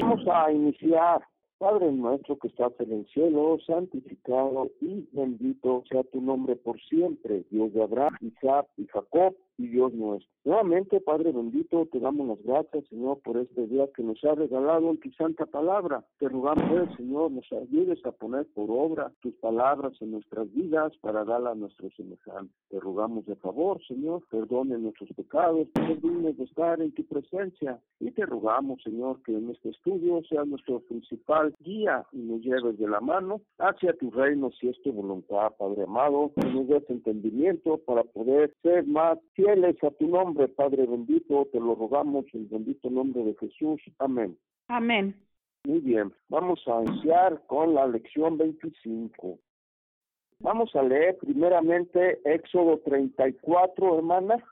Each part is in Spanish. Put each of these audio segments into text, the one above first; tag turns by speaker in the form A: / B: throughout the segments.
A: Vamos a iniciar Padre nuestro que estás en el cielo, santificado y bendito sea tu nombre por siempre, Dios de Abraham, Isaac y Jacob y Dios nuestro. Nuevamente, Padre bendito, te damos las gracias, Señor, por este día que nos ha regalado en tu santa palabra. Te rogamos, Señor, nos ayudes a poner por obra tus palabras en nuestras vidas para darla a nuestros semejantes. Te rogamos de favor, Señor, perdone nuestros pecados, dignos de estar en tu presencia. Y te rogamos, Señor, que en este estudio sea nuestro principal guía y nos lleves de la mano hacia tu reino, si es tu voluntad, Padre amado, que nos des entendimiento para poder ser más fieles a tu nombre, Padre bendito, te lo rogamos en el bendito nombre de Jesús. Amén.
B: Amén.
A: Muy bien, vamos a iniciar con la lección 25. Vamos a leer primeramente Éxodo 34, hermana.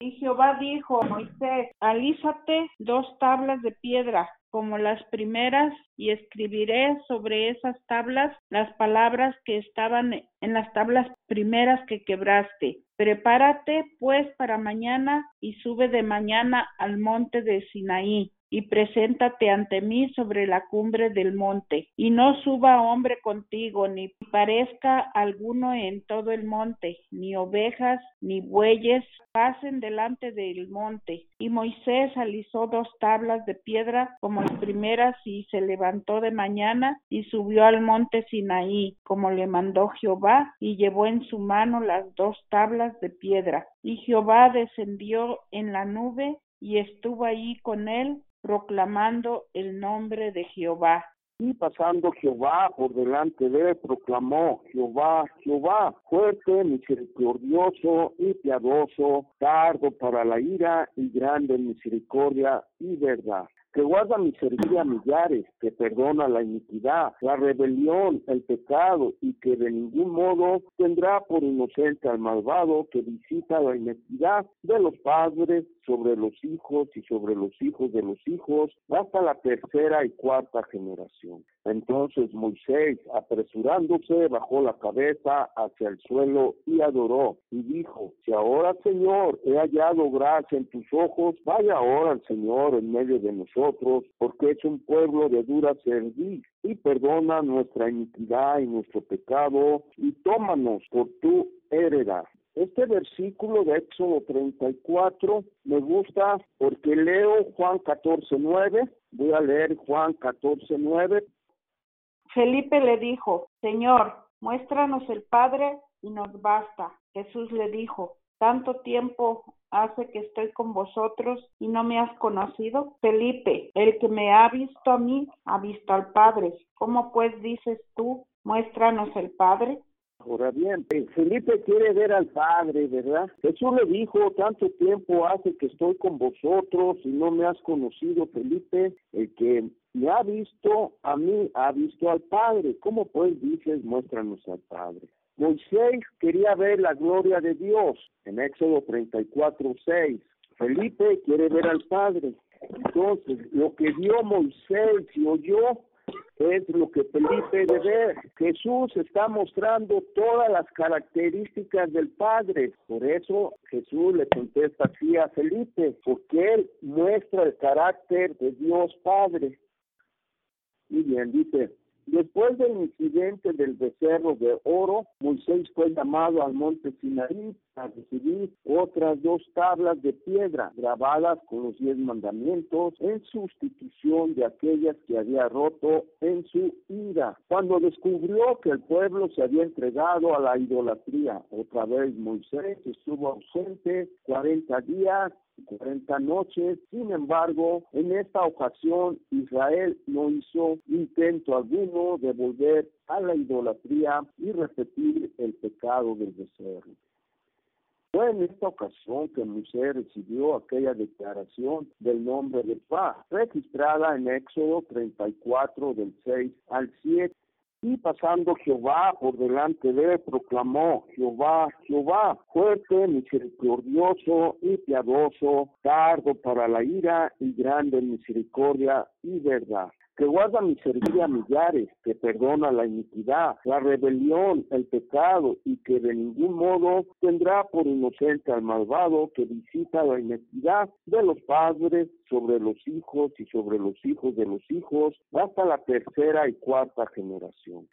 B: Y Jehová dijo a Moisés, alízate dos tablas de piedra como las primeras y escribiré sobre esas tablas las palabras que estaban en las tablas primeras que quebraste. Prepárate pues para mañana y sube de mañana al monte de Sinaí y preséntate ante mí sobre la cumbre del monte, y no suba hombre contigo, ni parezca alguno en todo el monte, ni ovejas, ni bueyes pasen delante del monte. Y Moisés alisó dos tablas de piedra como las primeras, y se levantó de mañana y subió al monte Sinaí, como le mandó Jehová, y llevó en su mano las dos tablas de piedra. Y Jehová descendió en la nube y estuvo allí con él proclamando el nombre de Jehová.
A: Y pasando Jehová por delante de él, proclamó Jehová, Jehová, fuerte, misericordioso y piadoso, tardo para la ira y grande misericordia y verdad que guarda misericordia a millares, que perdona la iniquidad, la rebelión, el pecado, y que de ningún modo tendrá por inocente al malvado que visita la iniquidad de los padres sobre los hijos y sobre los hijos de los hijos, hasta la tercera y cuarta generación. Entonces Moisés, apresurándose, bajó la cabeza hacia el suelo y adoró, y dijo, si ahora, Señor, he hallado gracia en tus ojos, vaya ahora el Señor en medio de nosotros, porque es un pueblo de dura servir, y perdona nuestra iniquidad y nuestro pecado, y tómanos por tu heredad. Este versículo de Éxodo 34 me gusta porque leo Juan 14.9, voy a leer Juan 14.9.
B: Felipe le dijo, Señor, muéstranos el Padre y nos basta. Jesús le dijo, ¿tanto tiempo hace que estoy con vosotros y no me has conocido? Felipe, el que me ha visto a mí, ha visto al Padre. ¿Cómo pues dices tú, muéstranos el Padre?
A: Ahora bien, eh, Felipe quiere ver al Padre, ¿verdad? Jesús le dijo, tanto tiempo hace que estoy con vosotros y no me has conocido, Felipe, el que me ha visto a mí, ha visto al Padre. ¿Cómo pues dices, muéstranos al Padre? Moisés quería ver la gloria de Dios en Éxodo 34, 6. Felipe quiere ver al Padre. Entonces, lo que vio Moisés y oyó es lo que Felipe debe ver. Jesús está mostrando todas las características del Padre. Por eso Jesús le contesta así a Felipe, porque él muestra el carácter de Dios Padre. Y bien, dice, Después del incidente del becerro de oro, Moisés fue llamado al monte Sinaí a recibir otras dos tablas de piedra grabadas con los diez mandamientos en sustitución de aquellas que había roto en su ira. Cuando descubrió que el pueblo se había entregado a la idolatría, otra vez Moisés estuvo ausente cuarenta días 40 noches. Sin embargo, en esta ocasión Israel no hizo intento alguno de volver a la idolatría y repetir el pecado del becerro. Fue en esta ocasión que Moisés recibió aquella declaración del nombre de paz, registrada en Éxodo 34 del 6 al 7. Y pasando Jehová por delante de él, proclamó, Jehová, Jehová, fuerte, misericordioso y piadoso, tardo para la ira y grande misericordia y verdad que guarda misericordia a millares, que perdona la iniquidad, la rebelión, el pecado, y que de ningún modo tendrá por inocente al malvado que visita la iniquidad de los padres sobre los hijos y sobre los hijos de los hijos hasta la tercera y cuarta generación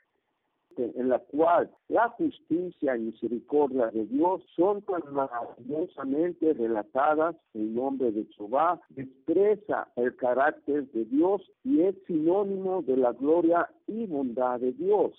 A: en la cual la justicia y misericordia de Dios son tan maravillosamente relatadas, el nombre de Jehová expresa el carácter de Dios y es sinónimo de la gloria y bondad de Dios.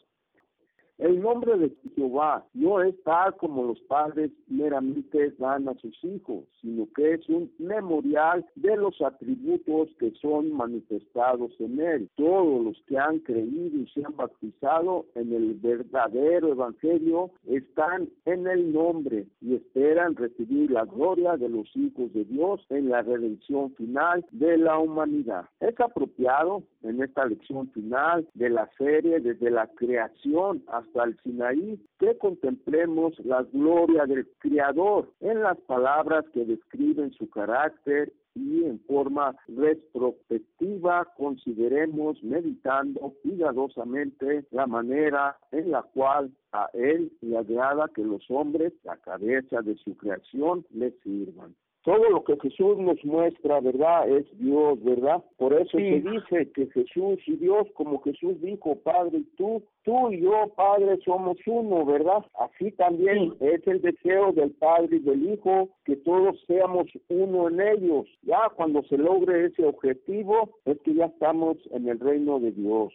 A: El nombre de Jehová no es tal como los padres meramente dan a sus hijos, sino que es un memorial de los atributos que son manifestados en él. Todos los que han creído y se han bautizado en el verdadero evangelio están en el nombre y esperan recibir la gloria de los hijos de Dios en la redención final de la humanidad. Es apropiado en esta lección final de la serie desde la creación hasta el Sinaí, que contemplemos la gloria del Creador en las palabras que describen su carácter y en forma retrospectiva consideremos meditando cuidadosamente la manera en la cual a Él le agrada que los hombres, la cabeza de su creación, le sirvan todo lo que Jesús nos muestra, ¿verdad? Es Dios, ¿verdad? Por eso se dice que Jesús y Dios, como Jesús dijo, Padre, tú, tú y yo, Padre, somos uno, ¿verdad? Así también es el deseo del Padre y del Hijo, que todos seamos uno en ellos. Ya cuando se logre ese objetivo, es que ya estamos en el reino de Dios.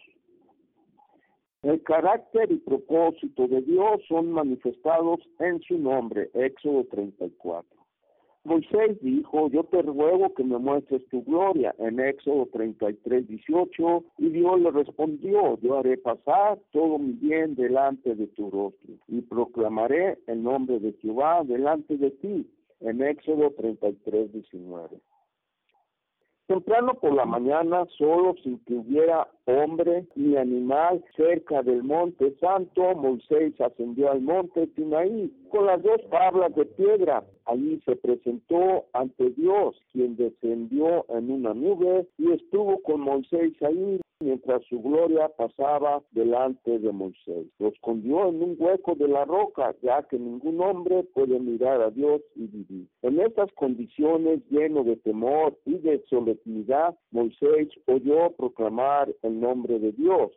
A: El carácter y propósito de Dios son manifestados en su nombre, Éxodo 34. Moisés dijo, yo te ruego que me muestres tu gloria, en Éxodo 33, 18, y Dios le respondió, yo haré pasar todo mi bien delante de tu rostro, y proclamaré el nombre de Jehová delante de ti, en Éxodo 33, 19. Temprano por la mañana, solo sin que hubiera hombre ni animal cerca del monte santo, Moisés ascendió al monte Sinaí con las dos tablas de piedra. Allí se presentó ante Dios, quien descendió en una nube y estuvo con Moisés ahí mientras su gloria pasaba delante de Moisés. Lo escondió en un hueco de la roca, ya que ningún hombre puede mirar a Dios y vivir. En estas condiciones, lleno de temor y de solemnidad, Moisés oyó proclamar el nombre de Dios.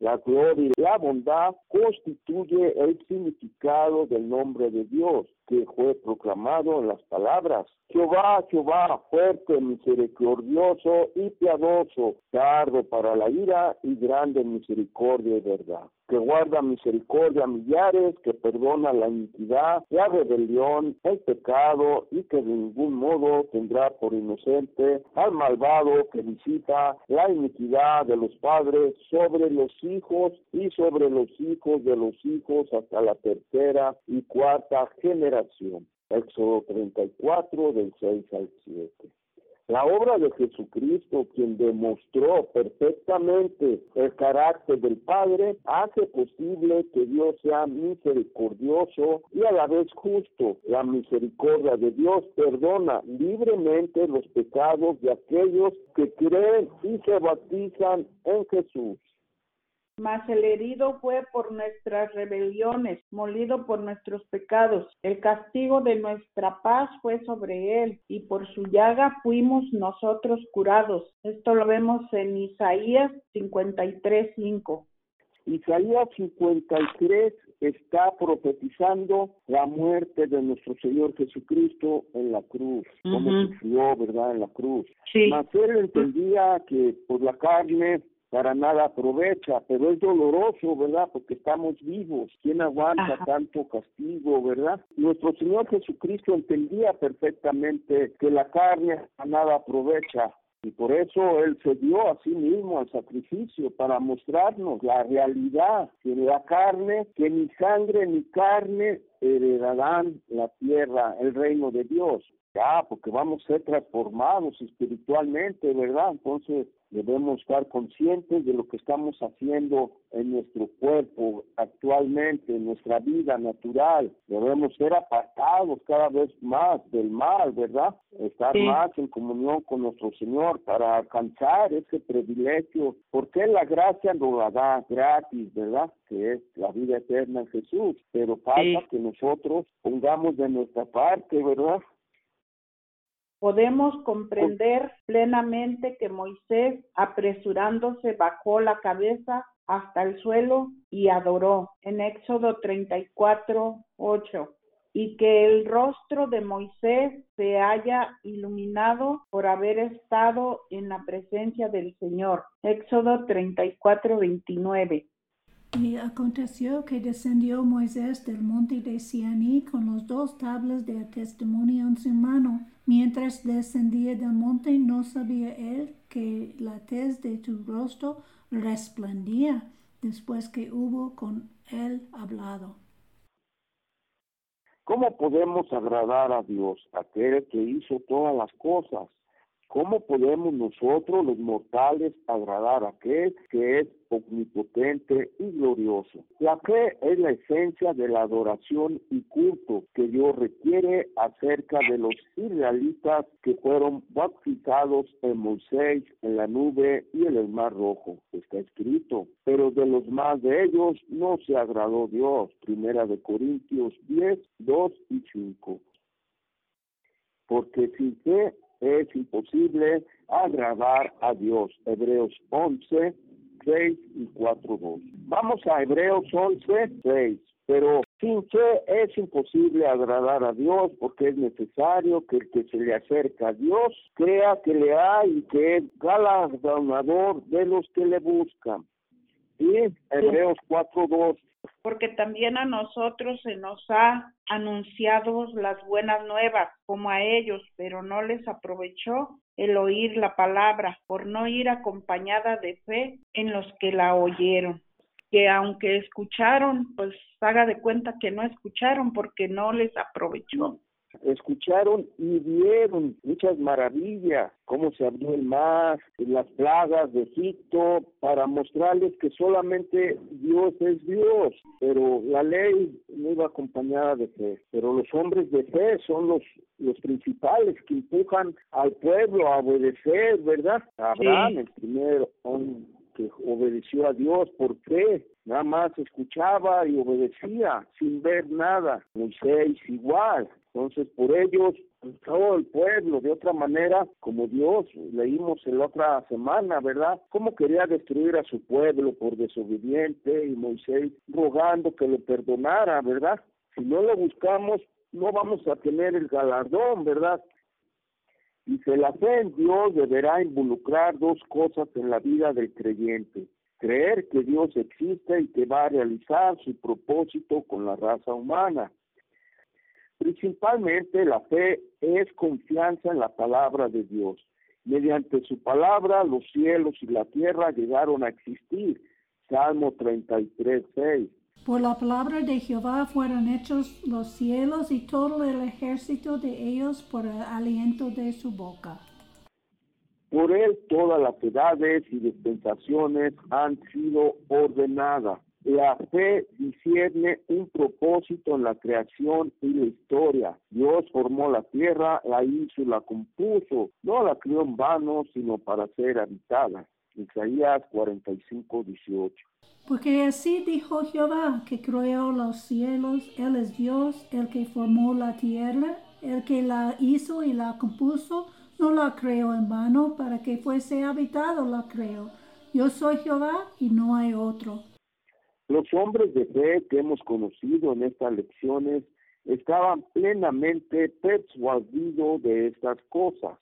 A: La gloria y la bondad constituye el significado del nombre de Dios que fue proclamado en las palabras. Jehová, Jehová, fuerte, misericordioso y piadoso, tardo para la ira y grande misericordia y verdad que guarda misericordia a millares, que perdona la iniquidad, la rebelión, el pecado y que de ningún modo tendrá por inocente al malvado que visita la iniquidad de los padres sobre los hijos y sobre los hijos de los hijos hasta la tercera y cuarta generación. Éxodo 34 del 6 al 7. La obra de Jesucristo, quien demostró perfectamente el carácter del Padre, hace posible que Dios sea misericordioso y a la vez justo. La misericordia de Dios perdona libremente los pecados de aquellos que creen y se bautizan en Jesús.
B: Mas el herido fue por nuestras rebeliones, molido por nuestros pecados. El castigo de nuestra paz fue sobre él, y por su llaga fuimos nosotros curados. Esto lo vemos en Isaías 53:5.
A: Isaías 53 está profetizando la muerte de nuestro Señor Jesucristo en la cruz, como sufrió, ¿verdad?, en la cruz. Sí. Mas él entendía que por la carne para nada aprovecha, pero es doloroso, ¿verdad? Porque estamos vivos. ¿Quién aguanta tanto castigo, verdad? Nuestro Señor Jesucristo entendía perfectamente que la carne a nada aprovecha. Y por eso Él se dio a sí mismo al sacrificio para mostrarnos la realidad que la carne, que ni sangre ni carne heredarán la tierra, el reino de Dios. Ya, porque vamos a ser transformados espiritualmente, ¿verdad? Entonces debemos estar conscientes de lo que estamos haciendo en nuestro cuerpo actualmente, en nuestra vida natural. Debemos ser apartados cada vez más del mal, ¿verdad? Estar más en comunión con nuestro Señor para alcanzar ese privilegio, porque la gracia nos la da gratis, ¿verdad? Que es la vida eterna en Jesús, pero falta que nosotros pongamos de nuestra parte, ¿verdad?
B: Podemos comprender plenamente que Moisés, apresurándose, bajó la cabeza hasta el suelo y adoró en Éxodo 34, 8 y que el rostro de Moisés se haya iluminado por haber estado en la presencia del Señor. Éxodo 34, 29.
C: Y aconteció que descendió Moisés del monte de Sianí con los dos tablas de testimonio en su mano Mientras descendía del monte, no sabía él que la tez de tu rostro resplandía después que hubo con él hablado.
A: ¿Cómo podemos agradar a Dios, aquel que hizo todas las cosas? ¿Cómo podemos nosotros, los mortales, agradar a aquel que es omnipotente y glorioso? La fe es la esencia de la adoración y culto que Dios requiere acerca de los israelitas que fueron bautizados en Moisés, en la nube y en el mar rojo. Está escrito. Pero de los más de ellos no se agradó Dios. Primera de Corintios 10, 2 y 5 porque sin fe es imposible agradar a Dios. Hebreos 11, 6 y 4, 2. Vamos a Hebreos 11, 6. Pero sin fe es imposible agradar a Dios porque es necesario que el que se le acerca a Dios crea que le hay y que es galardonador de los que le buscan. Y Hebreos 4, 2
B: porque también a nosotros se nos ha anunciado las buenas nuevas como a ellos, pero no les aprovechó el oír la palabra por no ir acompañada de fe en los que la oyeron. Que aunque escucharon, pues haga de cuenta que no escucharon porque no les aprovechó
A: escucharon y vieron muchas maravillas, cómo se abrió el mar, las plagas de Egipto, para mostrarles que solamente Dios es Dios, pero la ley no iba acompañada de fe, pero los hombres de fe son los los principales que empujan al pueblo a obedecer, ¿verdad? Abraham, el primero que obedeció a Dios por fe, nada más escuchaba y obedecía sin ver nada. Moisés igual, entonces, por ellos, todo el pueblo, de otra manera, como Dios, leímos en la otra semana, ¿verdad? Cómo quería destruir a su pueblo por desobediente y Moisés rogando que le perdonara, ¿verdad? Si no lo buscamos, no vamos a tener el galardón, ¿verdad? Dice, la fe en Dios deberá involucrar dos cosas en la vida del creyente. Creer que Dios existe y que va a realizar su propósito con la raza humana Principalmente la fe es confianza en la palabra de Dios. Mediante su palabra los cielos y la tierra llegaron a existir. Salmo 33, 6.
C: Por la palabra de Jehová fueron hechos los cielos y todo el ejército de ellos por el aliento de su boca.
A: Por él todas las edades y dispensaciones han sido ordenadas. La fe discierne un propósito en la creación y la historia. Dios formó la tierra, la hizo la compuso. No la crió en vano, sino para ser habitada. Isaías 45, 18.
C: Porque así dijo Jehová, que creó los cielos, Él es Dios, el que formó la tierra, el que la hizo y la compuso, no la creó en vano, para que fuese habitado la creó. Yo soy Jehová y no hay otro.
A: Los hombres de fe que hemos conocido en estas lecciones estaban plenamente persuadidos de estas cosas.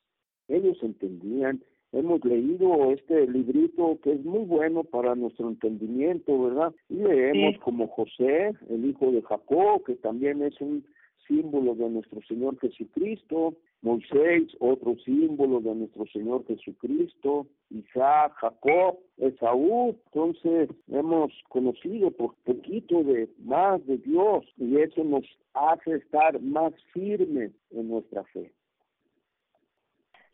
A: Ellos entendían, hemos leído este librito que es muy bueno para nuestro entendimiento, ¿verdad? Y leemos como José, el hijo de Jacob, que también es un símbolo de nuestro Señor Jesucristo, Moisés, otro símbolo de nuestro Señor Jesucristo, Isaac, Jacob, Esaú. Entonces hemos conocido por poquito de más de Dios y eso nos hace estar más firmes en nuestra fe.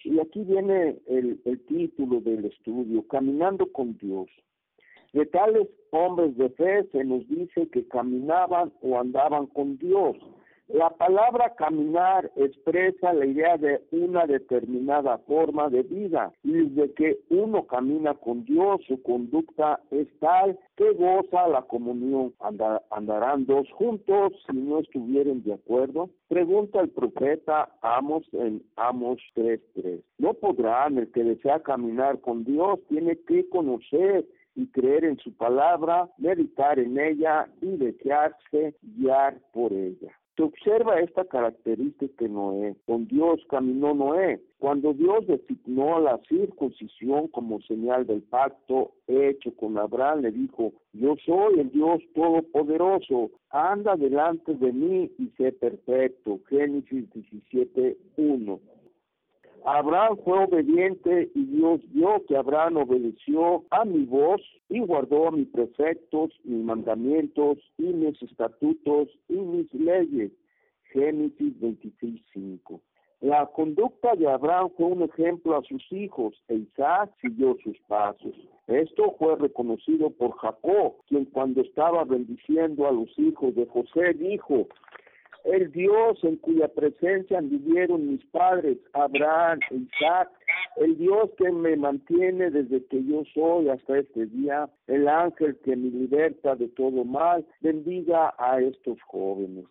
A: Y aquí viene el, el título del estudio, Caminando con Dios. De tales hombres de fe se nos dice que caminaban o andaban con Dios. La palabra caminar expresa la idea de una determinada forma de vida y desde que uno camina con Dios su conducta es tal que goza la comunión. ¿Andarán dos juntos si no estuvieran de acuerdo? Pregunta el profeta Amos en Amos 3.3. No podrán, el que desea caminar con Dios tiene que conocer y creer en su palabra, meditar en ella y desearse guiar por ella. Se observa esta característica en Noé. Con Dios caminó Noé. Cuando Dios designó la circuncisión como señal del pacto hecho con Abraham, le dijo, yo soy el Dios Todopoderoso, anda delante de mí y sé perfecto. Génesis 17.1. Abraham fue obediente y Dios vio que Abraham obedeció a mi voz y guardó mis preceptos, mis mandamientos y mis estatutos y mis leyes. Génesis 26.5. La conducta de Abraham fue un ejemplo a sus hijos e Isaac siguió sus pasos. Esto fue reconocido por Jacob, quien cuando estaba bendiciendo a los hijos de José dijo, el Dios en cuya presencia vivieron mis padres, Abraham Isaac, el Dios que me mantiene desde que yo soy hasta este día, el ángel que me liberta de todo mal, bendiga a estos jóvenes.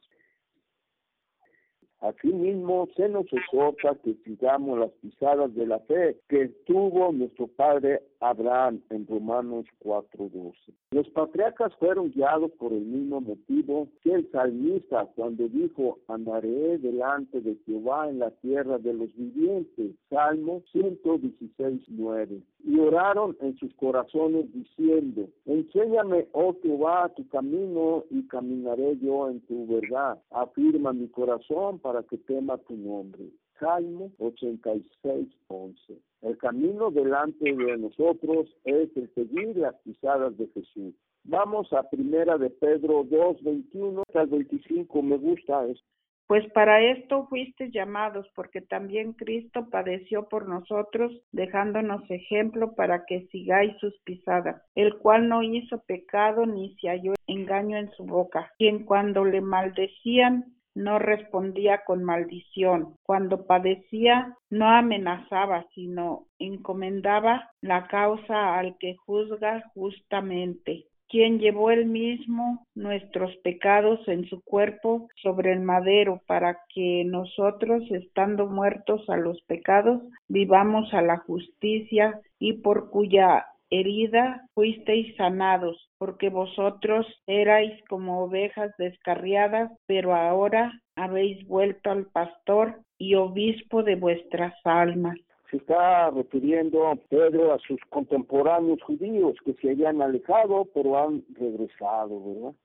A: Asimismo, se nos exhorta que sigamos las pisadas de la fe que tuvo nuestro padre Abraham en Romanos 4:12. Los patriarcas fueron guiados por el mismo motivo que el salmista cuando dijo, andaré delante de Jehová en la tierra de los vivientes. Salmo 116:9. Y oraron en sus corazones diciendo, enséñame, oh Jehová, tu camino y caminaré yo en tu verdad. Afirma mi corazón para que tema tu nombre. Salmo 86, 11. El camino delante de nosotros es el seguir las pisadas de Jesús. Vamos a primera de Pedro 2, 21 al 25. Me gusta esto.
B: Pues para esto fuiste llamados, porque también Cristo padeció por nosotros, dejándonos ejemplo para que sigáis sus pisadas, el cual no hizo pecado ni se halló engaño en su boca, quien cuando le maldecían no respondía con maldición. Cuando padecía, no amenazaba, sino encomendaba la causa al que juzga justamente quien llevó él mismo nuestros pecados en su cuerpo sobre el madero, para que nosotros, estando muertos a los pecados, vivamos a la justicia, y por cuya herida fuisteis sanados, porque vosotros erais como ovejas descarriadas, pero ahora habéis vuelto al pastor y obispo de vuestras almas.
A: Se está refiriendo Pedro a sus contemporáneos judíos que se habían alejado, pero han regresado, ¿verdad?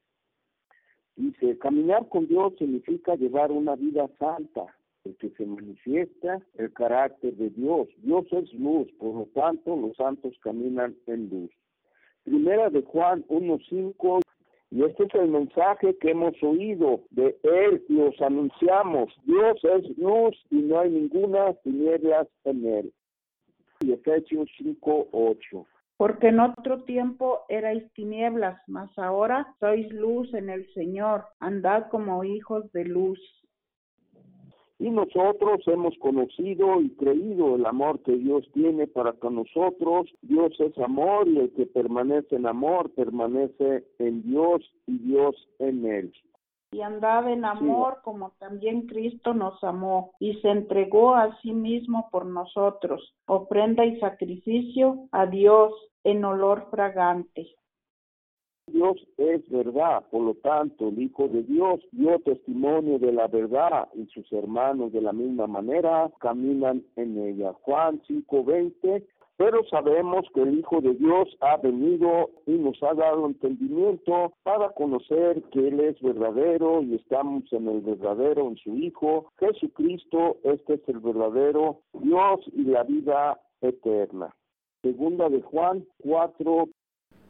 A: Dice, caminar con Dios significa llevar una vida santa, que se manifiesta el carácter de Dios. Dios es luz, por lo tanto los santos caminan en luz. Primera de Juan 1.5 y este es el mensaje que hemos oído de Él y os anunciamos. Dios es luz y no hay ninguna tinieblas en Él. Y Efesios 5.8.
B: Porque en otro tiempo erais tinieblas, mas ahora sois luz en el Señor. Andad como hijos de luz
A: y nosotros hemos conocido y creído el amor que Dios tiene para con nosotros. Dios es amor y el que permanece en amor permanece en Dios y Dios en él.
B: Y andad en amor como también Cristo nos amó y se entregó a sí mismo por nosotros, ofrenda y sacrificio a Dios en olor fragante.
A: Dios es verdad, por lo tanto el Hijo de Dios dio testimonio de la verdad y sus hermanos de la misma manera caminan en ella. Juan 5:20 pero sabemos que el Hijo de Dios ha venido y nos ha dado entendimiento para conocer que Él es verdadero y estamos en el verdadero, en su Hijo, Jesucristo, este es el verdadero Dios y la vida eterna. Segunda de Juan 4,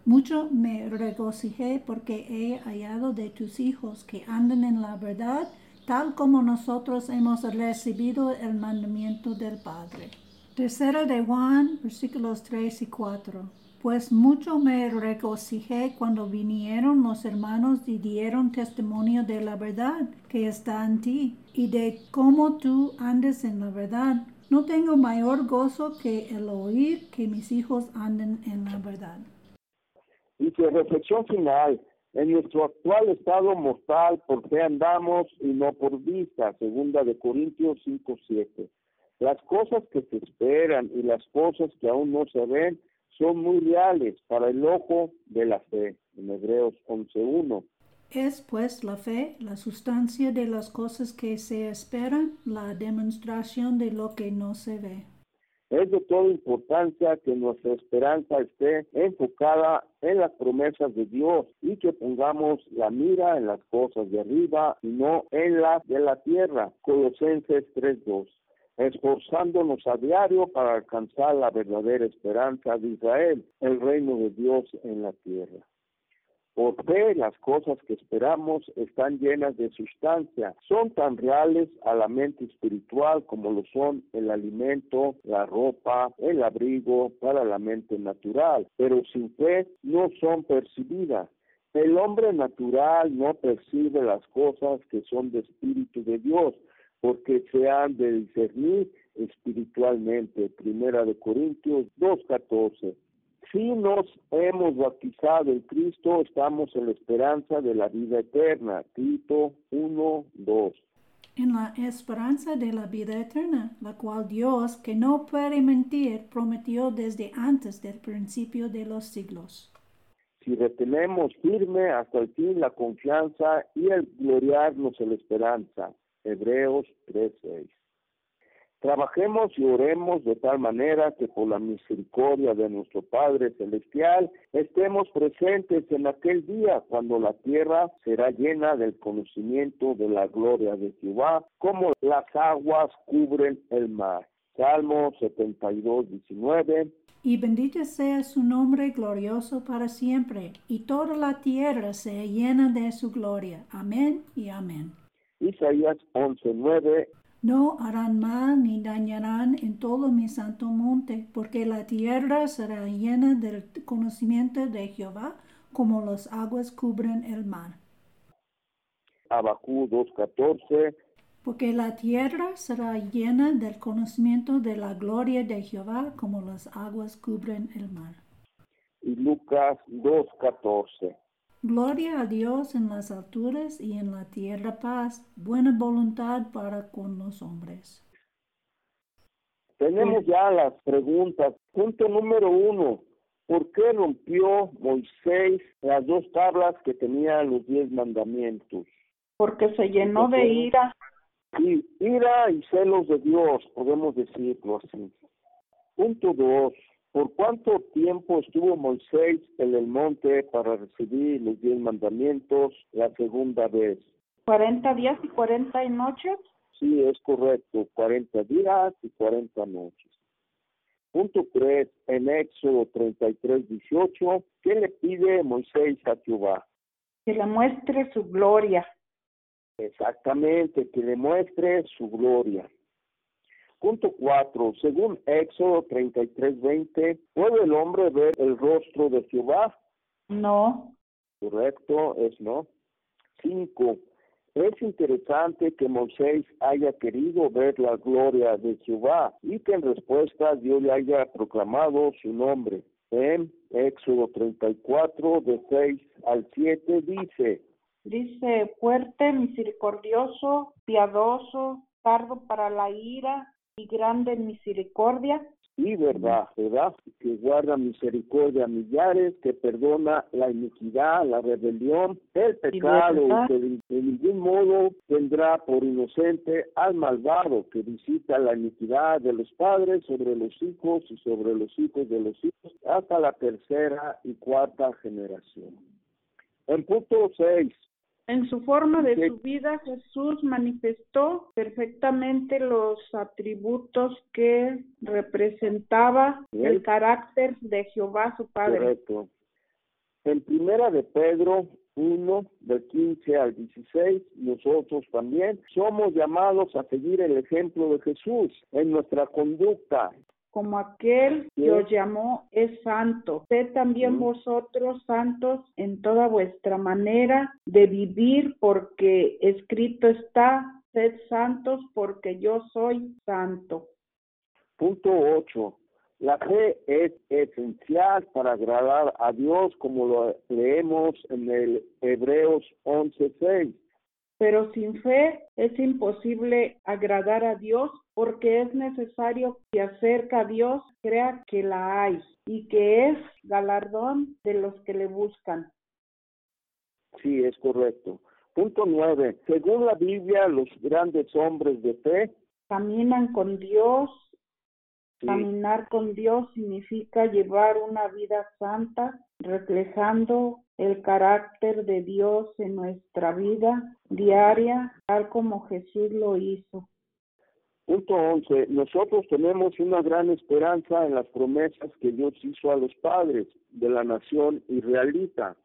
C: mucho me regocijé porque he hallado de tus hijos que andan en la verdad, tal como nosotros hemos recibido el mandamiento del Padre. De Juan, versículos 3 y 4. Pues mucho me regocijé cuando vinieron los hermanos y dieron testimonio de la verdad que está en ti y de cómo tú andes en la verdad. No tengo mayor gozo que el oír que mis hijos anden en la verdad.
A: Que reflexión final, en nuestro actual estado mortal, por qué andamos y no por vista, segunda de Corintios 5, 7. Las cosas que se esperan y las cosas que aún no se ven son muy reales para el ojo de la fe, en Hebreos 11.1.
C: Es pues la fe, la sustancia de las cosas que se esperan, la demostración de lo que no se ve.
A: Es de toda importancia que nuestra esperanza esté enfocada en las promesas de Dios y que pongamos la mira en las cosas de arriba y no en las de la tierra. Colosenses 3.2 esforzándonos a diario para alcanzar la verdadera esperanza de Israel, el reino de Dios en la tierra. Por fe, las cosas que esperamos están llenas de sustancia, son tan reales a la mente espiritual como lo son el alimento, la ropa, el abrigo para la mente natural, pero sin fe no son percibidas. El hombre natural no percibe las cosas que son de espíritu de Dios, porque se han de discernir espiritualmente. Primera de Corintios 2.14. Si nos hemos bautizado en Cristo, estamos en la esperanza de la vida eterna. Tito 1.2.
C: En la esperanza de la vida eterna, la cual Dios, que no puede mentir, prometió desde antes del principio de los siglos.
A: Si retenemos firme hasta el fin la confianza y el gloriarnos en la esperanza, Hebreos 3:6. Trabajemos y oremos de tal manera que por la misericordia de nuestro Padre Celestial estemos presentes en aquel día cuando la tierra será llena del conocimiento de la gloria de Jehová, como las aguas cubren el mar. Salmo 72, 19.
C: Y bendito sea su nombre glorioso para siempre, y toda la tierra sea llena de su gloria. Amén y amén.
A: Isaías 11:9.
C: No harán mal ni dañarán en todo mi santo monte, porque la tierra será llena del conocimiento de Jehová, como las aguas cubren el mar.
A: Abacú 2:14.
C: Porque la tierra será llena del conocimiento de la gloria de Jehová, como las aguas cubren el mar.
A: Y Lucas 2:14.
C: Gloria a Dios en las alturas y en la tierra paz, buena voluntad para con los hombres.
A: Tenemos ya las preguntas. Punto número uno. ¿Por qué rompió Moisés las dos tablas que tenían los diez mandamientos?
B: Porque se llenó de ira.
A: Sí, ira y celos de Dios, podemos decirlo así. Punto dos. ¿Por cuánto tiempo estuvo Moisés en el monte para recibir los diez mandamientos la segunda vez?
B: ¿Cuarenta días y cuarenta noches?
A: Sí, es correcto, cuarenta días y cuarenta noches. Punto tres, en Éxodo 33, 18, ¿qué le pide Moisés a Jehová?
B: Que le muestre su gloria.
A: Exactamente, que le muestre su gloria. Punto 4. Según Éxodo 33:20, ¿puede el hombre ver el rostro de Jehová?
B: No.
A: Correcto, es no. 5. Es interesante que Moisés haya querido ver la gloria de Jehová y que en respuesta Dios le haya proclamado su nombre. En Éxodo 34, de 6 al 7, dice,
B: Dice, fuerte, misericordioso, piadoso, tardo para la ira y grande misericordia.
A: Y verdad, verdad, que guarda misericordia a millares, que perdona la iniquidad, la rebelión, el pecado, y que de, ningún modo tendrá por inocente al malvado, que visita la iniquidad de los padres sobre los hijos y sobre los hijos de los hijos, hasta la tercera y cuarta generación. En punto 6,
B: en su forma de su vida, Jesús manifestó perfectamente los atributos que representaba el carácter de Jehová su Padre.
A: Correcto. En primera de Pedro 1, del 15 al 16, nosotros también somos llamados a seguir el ejemplo de Jesús en nuestra conducta.
B: Como aquel que os llamó es santo. Sed también vosotros santos en toda vuestra manera de vivir, porque escrito está, sed santos porque yo soy santo.
A: Punto 8. La fe es esencial para agradar a Dios, como lo leemos en el Hebreos 11:6.
B: Pero sin fe es imposible agradar a Dios porque es necesario que acerca a Dios crea que la hay y que es galardón de los que le buscan.
A: Sí, es correcto. Punto 9. Según la Biblia, los grandes hombres de fe
B: Caminan con Dios. Caminar con Dios significa llevar una vida santa, reflejando el carácter de Dios en nuestra vida diaria, tal como Jesús lo hizo.
A: Punto 11. Nosotros tenemos una gran esperanza en las promesas que Dios hizo a los padres de la nación israelita.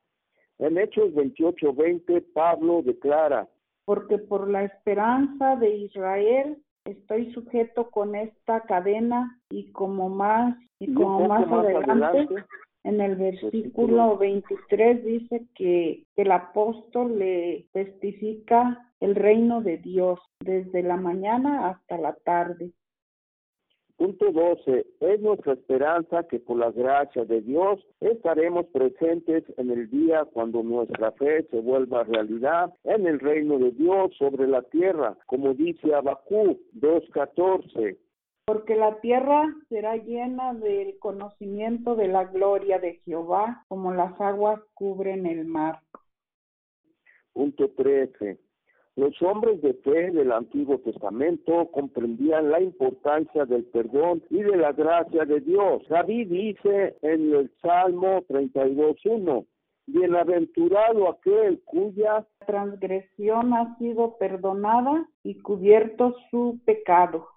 A: En Hechos 28:20, Pablo declara,
B: porque por la esperanza de Israel estoy sujeto con esta cadena y como más y como más,
A: más
B: adelante,
A: adelante,
B: en el
A: versículo
B: versículo 23 dice que el apóstol le testifica el reino de Dios desde la mañana hasta la tarde.
A: Punto 12. Es nuestra esperanza que por la gracia de Dios estaremos presentes en el día cuando nuestra fe se vuelva realidad en el reino de Dios sobre la tierra, como dice Abacú 2.14.
B: Porque la tierra será llena del conocimiento de la gloria de Jehová, como las aguas cubren el mar.
A: Punto 13. Los hombres de fe del Antiguo Testamento comprendían la importancia del perdón y de la gracia de Dios. David dice en el Salmo 32.1, Bienaventurado aquel cuya
B: transgresión ha sido perdonada y cubierto su pecado.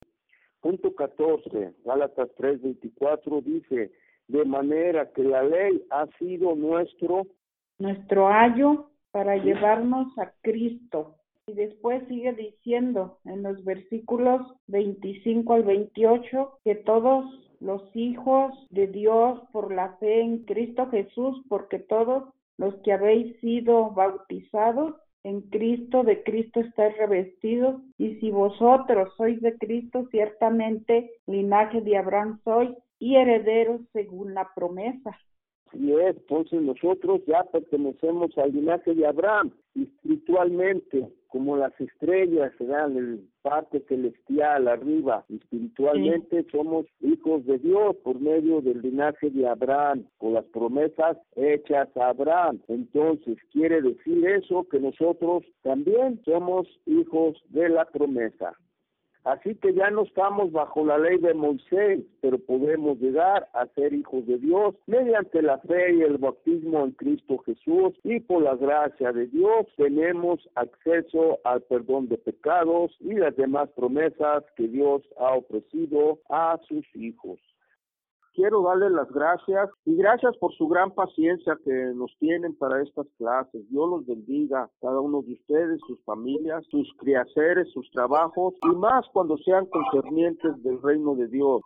A: Punto 14, Gálatas 3:24 dice, de manera que la ley ha sido nuestro,
B: Nuestro ayo para llevarnos a Cristo. Y después sigue diciendo en los versículos 25 al 28 que todos los hijos de Dios por la fe en Cristo Jesús, porque todos los que habéis sido bautizados en Cristo, de Cristo estáis revestidos, y si vosotros sois de Cristo, ciertamente linaje de Abraham sois y herederos según la promesa.
A: Y es, entonces nosotros ya pertenecemos al linaje de Abraham, espiritualmente, como las estrellas se dan en parte celestial arriba, espiritualmente somos hijos de Dios por medio del linaje de Abraham, con las promesas hechas a Abraham. Entonces quiere decir eso que nosotros también somos hijos de la promesa. Así que ya no estamos bajo la ley de Moisés, pero podemos llegar a ser hijos de Dios mediante la fe y el bautismo en Cristo Jesús y por la gracia de Dios tenemos acceso al perdón de pecados y las demás promesas que Dios ha ofrecido a sus hijos. Quiero darle las gracias y gracias por su gran paciencia que nos tienen para estas clases. Dios los bendiga, cada uno de ustedes, sus familias, sus criaceres, sus trabajos y más cuando sean concernientes del reino de Dios.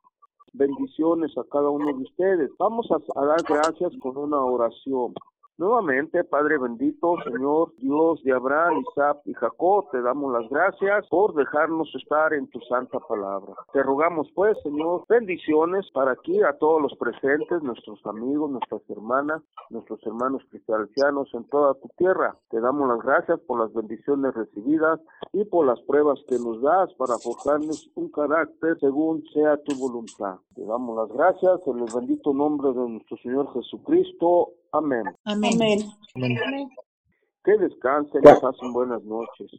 A: Bendiciones a cada uno de ustedes. Vamos a, a dar gracias con una oración. Nuevamente, Padre bendito, Señor Dios de Abraham, Isaac y Jacob, te damos las gracias por dejarnos estar en tu santa palabra. Te rogamos pues, Señor, bendiciones para aquí a todos los presentes, nuestros amigos, nuestras hermanas, nuestros hermanos cristianos en toda tu tierra. Te damos las gracias por las bendiciones recibidas y por las pruebas que nos das para forjarnos un carácter según sea tu voluntad. Te damos las gracias en el bendito nombre de nuestro Señor Jesucristo. Amén.
C: Amén.
B: Amén.
D: Amén.
A: Que descansen y pasen buenas noches.